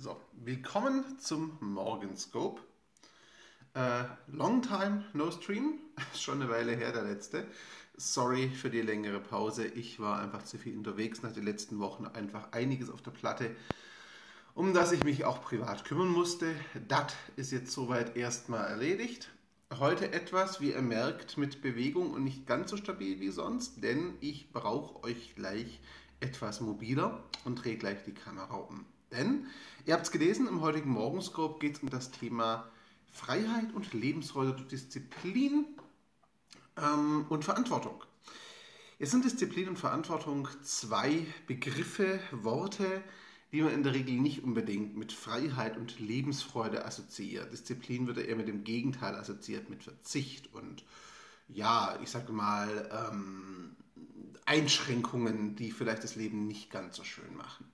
So, willkommen zum Morgenscope. Äh, long time no stream, schon eine Weile her der letzte. Sorry für die längere Pause. Ich war einfach zu viel unterwegs nach den letzten Wochen, einfach einiges auf der Platte, um das ich mich auch privat kümmern musste. Das ist jetzt soweit erstmal erledigt. Heute etwas, wie ihr merkt, mit Bewegung und nicht ganz so stabil wie sonst, denn ich brauche euch gleich etwas mobiler und drehe gleich die Kamera um. Denn, ihr habt es gelesen, im heutigen Morgenscope geht es um das Thema Freiheit und Lebensfreude durch Disziplin ähm, und Verantwortung. Jetzt sind Disziplin und Verantwortung zwei Begriffe, Worte, die man in der Regel nicht unbedingt mit Freiheit und Lebensfreude assoziiert. Disziplin wird eher mit dem Gegenteil assoziiert, mit Verzicht und ja, ich sage mal, ähm, Einschränkungen, die vielleicht das Leben nicht ganz so schön machen.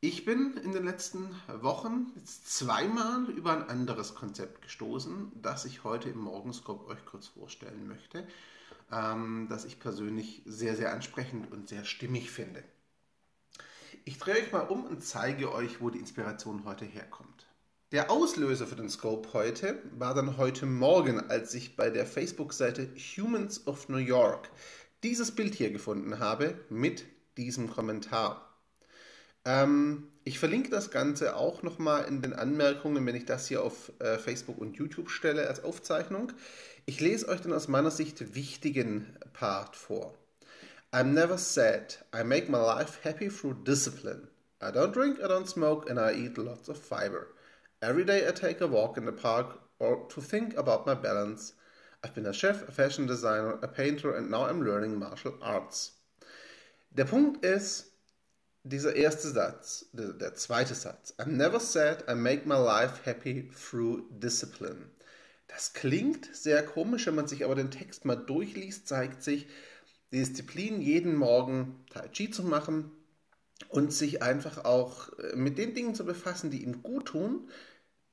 Ich bin in den letzten Wochen jetzt zweimal über ein anderes Konzept gestoßen, das ich heute im Morgenscope euch kurz vorstellen möchte, ähm, das ich persönlich sehr, sehr ansprechend und sehr stimmig finde. Ich drehe euch mal um und zeige euch, wo die Inspiration heute herkommt. Der Auslöser für den Scope heute war dann heute Morgen, als ich bei der Facebook-Seite Humans of New York dieses Bild hier gefunden habe mit diesem Kommentar. Ähm, ich verlinke das Ganze auch nochmal in den Anmerkungen, wenn ich das hier auf äh, Facebook und YouTube stelle als Aufzeichnung. Ich lese euch dann aus meiner Sicht wichtigen Part vor. I'm never sad. I make my life happy through discipline. I don't drink, I don't smoke, and I eat lots of fiber. Every day I take a walk in the park or to think about my balance. I've been a chef, a fashion designer, a painter, and now I'm learning martial arts. Der Punkt ist, dieser erste Satz, der, zweite Satz, I'm never sad, I make my life happy through discipline. Das klingt sehr komisch, wenn man sich aber den Text mal durchliest, zeigt sich, die Disziplin, jeden Morgen Tai Chi zu machen und sich einfach auch äh, mit den Dingen zu befassen, die ihm gut tun,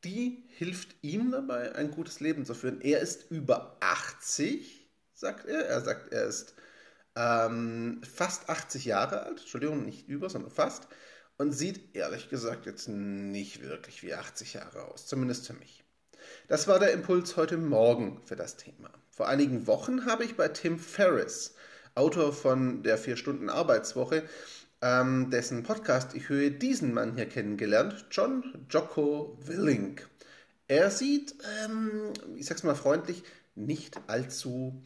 die hilft ihm dabei, ein gutes Leben zu führen. Er ist über 80, sagt er. Er sagt, er ist ähm, fast 80 Jahre alt, Entschuldigung, nicht über, sondern fast, und sieht ehrlich gesagt jetzt nicht wirklich wie 80 Jahre aus, zumindest für mich. Das war der Impuls heute Morgen für das Thema. Vor einigen Wochen habe ich bei Tim Ferriss, Autor von der 4-Stunden-Arbeitswoche, ähm, dessen Podcast ich höre, diesen Mann hier kennengelernt, John Jocko Willink. Er sieht, ähm, ich sag's mal freundlich, nicht allzu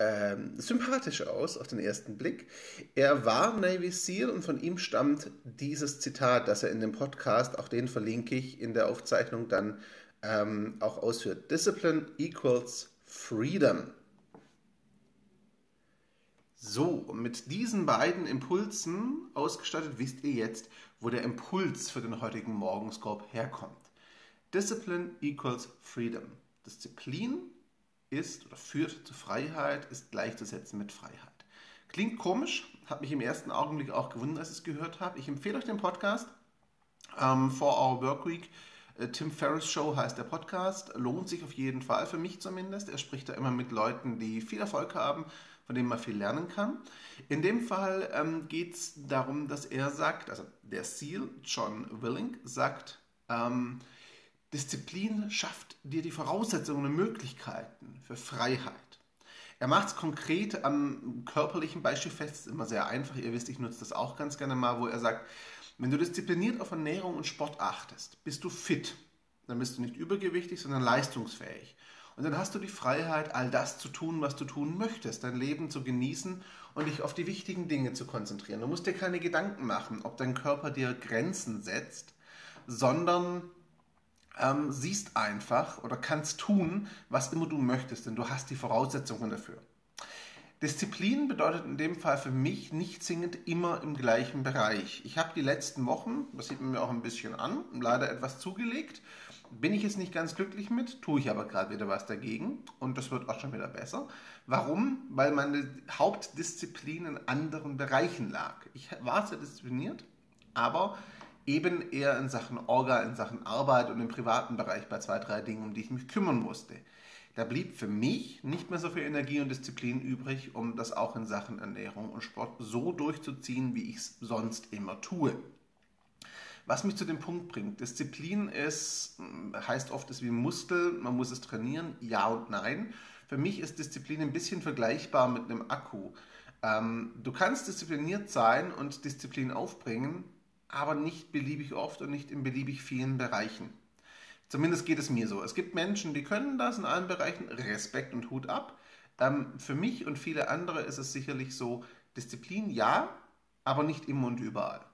ähm, sympathisch aus auf den ersten Blick. Er war Navy SEAL und von ihm stammt dieses Zitat, das er in dem Podcast, auch den verlinke ich in der Aufzeichnung dann ähm, auch ausführt. Discipline equals freedom. So, mit diesen beiden Impulsen ausgestattet wisst ihr jetzt, wo der Impuls für den heutigen Morgenscope herkommt. Discipline equals freedom. Disziplin ist oder führt zu Freiheit, ist gleichzusetzen mit Freiheit. Klingt komisch, hat mich im ersten Augenblick auch gewundert, als ich es gehört habe. Ich empfehle euch den Podcast ähm, For Our Work Week. Äh, Tim Ferriss Show heißt der Podcast. Lohnt sich auf jeden Fall, für mich zumindest. Er spricht da immer mit Leuten, die viel Erfolg haben, von denen man viel lernen kann. In dem Fall ähm, geht es darum, dass er sagt, also der Seal, John Willing, sagt, ähm, Disziplin schafft dir die Voraussetzungen und Möglichkeiten für Freiheit. Er macht es konkret am körperlichen Beispiel fest, immer sehr einfach. Ihr wisst, ich nutze das auch ganz gerne mal, wo er sagt, wenn du diszipliniert auf Ernährung und Sport achtest, bist du fit. Dann bist du nicht übergewichtig, sondern leistungsfähig. Und dann hast du die Freiheit, all das zu tun, was du tun möchtest, dein Leben zu genießen und dich auf die wichtigen Dinge zu konzentrieren. Du musst dir keine Gedanken machen, ob dein Körper dir Grenzen setzt, sondern ähm, siehst einfach oder kannst tun, was immer du möchtest, denn du hast die Voraussetzungen dafür. Disziplin bedeutet in dem Fall für mich nicht zwingend immer im gleichen Bereich. Ich habe die letzten Wochen, das sieht man mir auch ein bisschen an, leider etwas zugelegt. Bin ich jetzt nicht ganz glücklich mit, tue ich aber gerade wieder was dagegen und das wird auch schon wieder besser. Warum? Weil meine Hauptdisziplin in anderen Bereichen lag. Ich war sehr diszipliniert, aber eben eher in Sachen Orga, in Sachen Arbeit und im privaten Bereich bei zwei, drei Dingen, um die ich mich kümmern musste. Da blieb für mich nicht mehr so viel Energie und Disziplin übrig, um das auch in Sachen Ernährung und Sport so durchzuziehen, wie ich es sonst immer tue. Was mich zu dem Punkt bringt, Disziplin ist, heißt oft, ist wie Muskel, man muss es trainieren, ja und nein. Für mich ist Disziplin ein bisschen vergleichbar mit einem Akku. Ähm, du kannst diszipliniert sein und Disziplin aufbringen, aber nicht beliebig oft und nicht in beliebig vielen Bereichen. Zumindest geht es mir so. Es gibt Menschen, die können das in allen Bereichen, Respekt und Hut ab. Ähm, für mich und viele andere ist es sicherlich so, Disziplin ja, aber nicht immer und überall.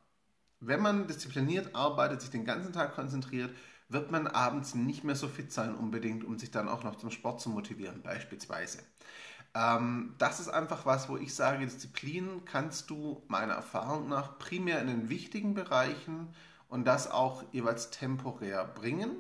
Wenn man diszipliniert arbeitet, sich den ganzen Tag konzentriert, wird man abends nicht mehr so fit sein unbedingt, um sich dann auch noch zum Sport zu motivieren, beispielsweise. Ähm, das ist einfach was, wo ich sage, Disziplin kannst du meiner Erfahrung nach primär in den wichtigen Bereichen und das auch jeweils temporär bringen.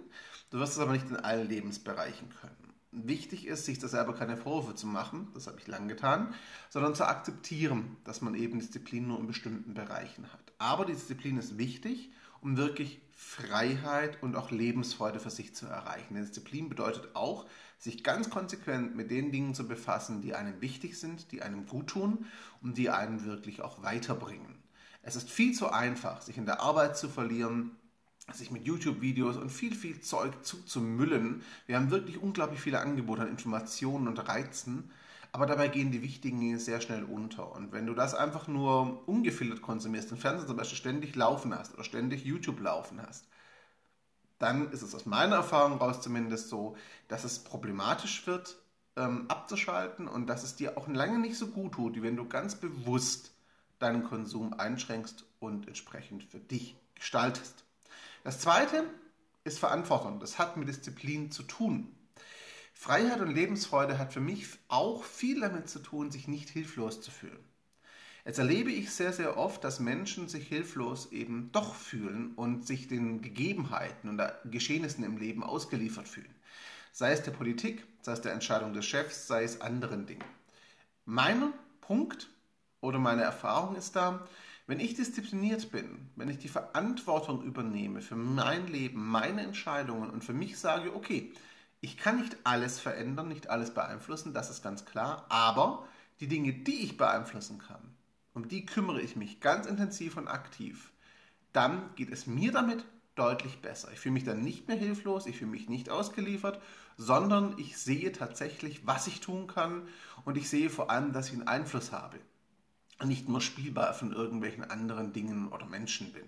Du wirst es aber nicht in allen Lebensbereichen können. Wichtig ist, sich da selber keine Vorwürfe zu machen, das habe ich lang getan, sondern zu akzeptieren, dass man eben Disziplin nur in bestimmten Bereichen hat. Aber die Disziplin ist wichtig, um wirklich Freiheit und auch Lebensfreude für sich zu erreichen. Denn Disziplin bedeutet auch, sich ganz konsequent mit den Dingen zu befassen, die einem wichtig sind, die einem gut tun und die einen wirklich auch weiterbringen. Es ist viel zu einfach, sich in der Arbeit zu verlieren, sich mit YouTube-Videos und viel, viel Zeug zuzumüllen. Wir haben wirklich unglaublich viele Angebote an Informationen und Reizen, aber dabei gehen die wichtigen Dinge sehr schnell unter. Und wenn du das einfach nur ungefiltert konsumierst, den Fernseher zum Beispiel ständig laufen hast oder ständig YouTube laufen hast, dann ist es aus meiner Erfahrung raus zumindest so, dass es problematisch wird, ähm, abzuschalten und dass es dir auch lange nicht so gut tut, wie wenn du ganz bewusst deinen Konsum einschränkst und entsprechend für dich gestaltest. Das zweite ist Verantwortung. Das hat mit Disziplin zu tun. Freiheit und Lebensfreude hat für mich auch viel damit zu tun, sich nicht hilflos zu fühlen. Jetzt erlebe ich sehr, sehr oft, dass Menschen sich hilflos eben doch fühlen und sich den Gegebenheiten und Geschehnissen im Leben ausgeliefert fühlen. Sei es der Politik, sei es der Entscheidung des Chefs, sei es anderen Dingen. Mein Punkt oder meine Erfahrung ist da, wenn ich diszipliniert bin, wenn ich die Verantwortung übernehme für mein Leben, meine Entscheidungen und für mich sage, okay, ich kann nicht alles verändern, nicht alles beeinflussen, das ist ganz klar, aber die Dinge, die ich beeinflussen kann, um die kümmere ich mich ganz intensiv und aktiv, dann geht es mir damit deutlich besser. Ich fühle mich dann nicht mehr hilflos, ich fühle mich nicht ausgeliefert, sondern ich sehe tatsächlich, was ich tun kann und ich sehe vor allem, dass ich einen Einfluss habe nicht nur spielbar von irgendwelchen anderen Dingen oder Menschen bin.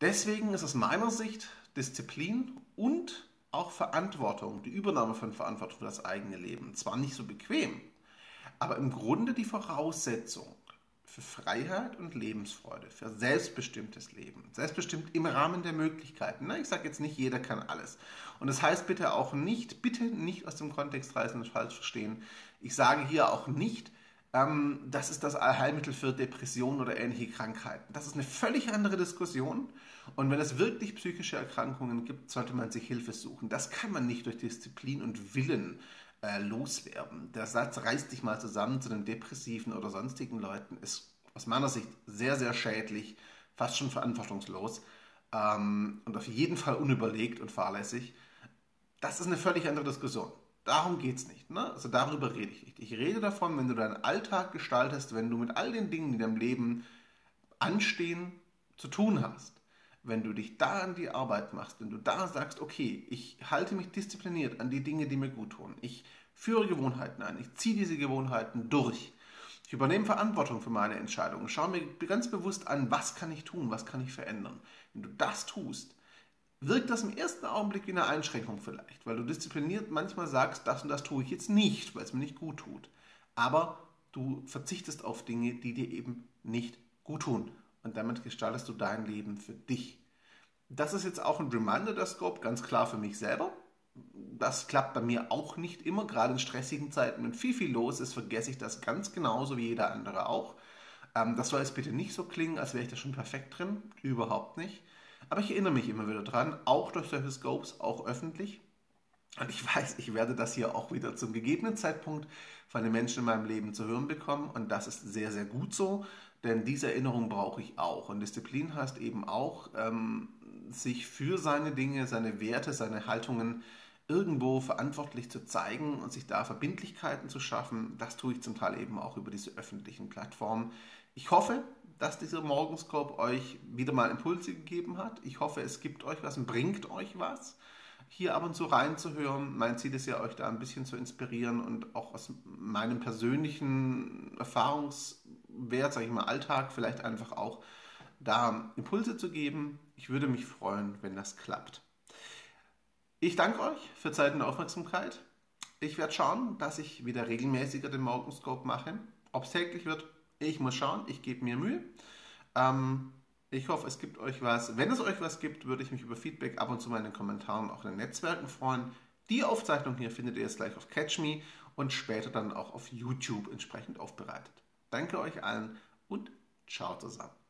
Deswegen ist aus meiner Sicht Disziplin und auch Verantwortung, die Übernahme von Verantwortung für das eigene Leben, zwar nicht so bequem, aber im Grunde die Voraussetzung für Freiheit und Lebensfreude, für selbstbestimmtes Leben. Selbstbestimmt im Rahmen der Möglichkeiten. Ich sage jetzt nicht, jeder kann alles. Und das heißt bitte auch nicht, bitte nicht aus dem Kontext reißen und falsch verstehen. Ich sage hier auch nicht, ähm, das ist das Allheilmittel für Depressionen oder ähnliche Krankheiten. Das ist eine völlig andere Diskussion. Und wenn es wirklich psychische Erkrankungen gibt, sollte man sich Hilfe suchen. Das kann man nicht durch Disziplin und Willen äh, loswerden. Der Satz reißt dich mal zusammen zu den depressiven oder sonstigen Leuten ist aus meiner Sicht sehr, sehr schädlich, fast schon verantwortungslos ähm, und auf jeden Fall unüberlegt und fahrlässig. Das ist eine völlig andere Diskussion. Darum geht es nicht. Ne? Also darüber rede ich nicht. Ich rede davon, wenn du deinen Alltag gestaltest, wenn du mit all den Dingen, die in deinem Leben anstehen, zu tun hast. Wenn du dich da an die Arbeit machst, wenn du da sagst, okay, ich halte mich diszipliniert an die Dinge, die mir gut tun. Ich führe Gewohnheiten ein, ich ziehe diese Gewohnheiten durch. Ich übernehme Verantwortung für meine Entscheidungen. Schau mir ganz bewusst an, was kann ich tun, was kann ich verändern. Wenn du das tust, wirkt das im ersten Augenblick wie eine Einschränkung vielleicht, weil du diszipliniert manchmal sagst, das und das tue ich jetzt nicht, weil es mir nicht gut tut. Aber du verzichtest auf Dinge, die dir eben nicht gut tun. Und damit gestaltest du dein Leben für dich. Das ist jetzt auch ein Reminder der Scope, ganz klar für mich selber. Das klappt bei mir auch nicht immer, gerade in stressigen Zeiten, wenn viel, viel los ist, vergesse ich das ganz genauso wie jeder andere auch. Ähm, das soll jetzt bitte nicht so klingen, als wäre ich da schon perfekt drin. Überhaupt nicht. Aber ich erinnere mich immer wieder dran, auch durch solche Scopes, auch öffentlich. Und ich weiß, ich werde das hier auch wieder zum gegebenen Zeitpunkt von den Menschen in meinem Leben zu hören bekommen. Und das ist sehr, sehr gut so, denn diese Erinnerung brauche ich auch. Und Disziplin heißt eben auch, ähm, sich für seine Dinge, seine Werte, seine Haltungen irgendwo verantwortlich zu zeigen und sich da Verbindlichkeiten zu schaffen. Das tue ich zum Teil eben auch über diese öffentlichen Plattformen. Ich hoffe, dass dieser Morgenscope euch wieder mal Impulse gegeben hat. Ich hoffe, es gibt euch was und bringt euch was, hier ab und zu reinzuhören. Mein Ziel ist ja, euch da ein bisschen zu inspirieren und auch aus meinem persönlichen Erfahrungswert, sage ich mal, Alltag vielleicht einfach auch da Impulse zu geben. Ich würde mich freuen, wenn das klappt. Ich danke euch für Zeit und Aufmerksamkeit. Ich werde schauen, dass ich wieder regelmäßiger den Morgenscope mache. Ob es täglich wird, ich muss schauen. Ich gebe mir Mühe. Ähm, ich hoffe, es gibt euch was. Wenn es euch was gibt, würde ich mich über Feedback ab und zu mal in den Kommentaren auch in den Netzwerken freuen. Die Aufzeichnung hier findet ihr jetzt gleich auf Catch Me und später dann auch auf YouTube entsprechend aufbereitet. Danke euch allen und ciao zusammen.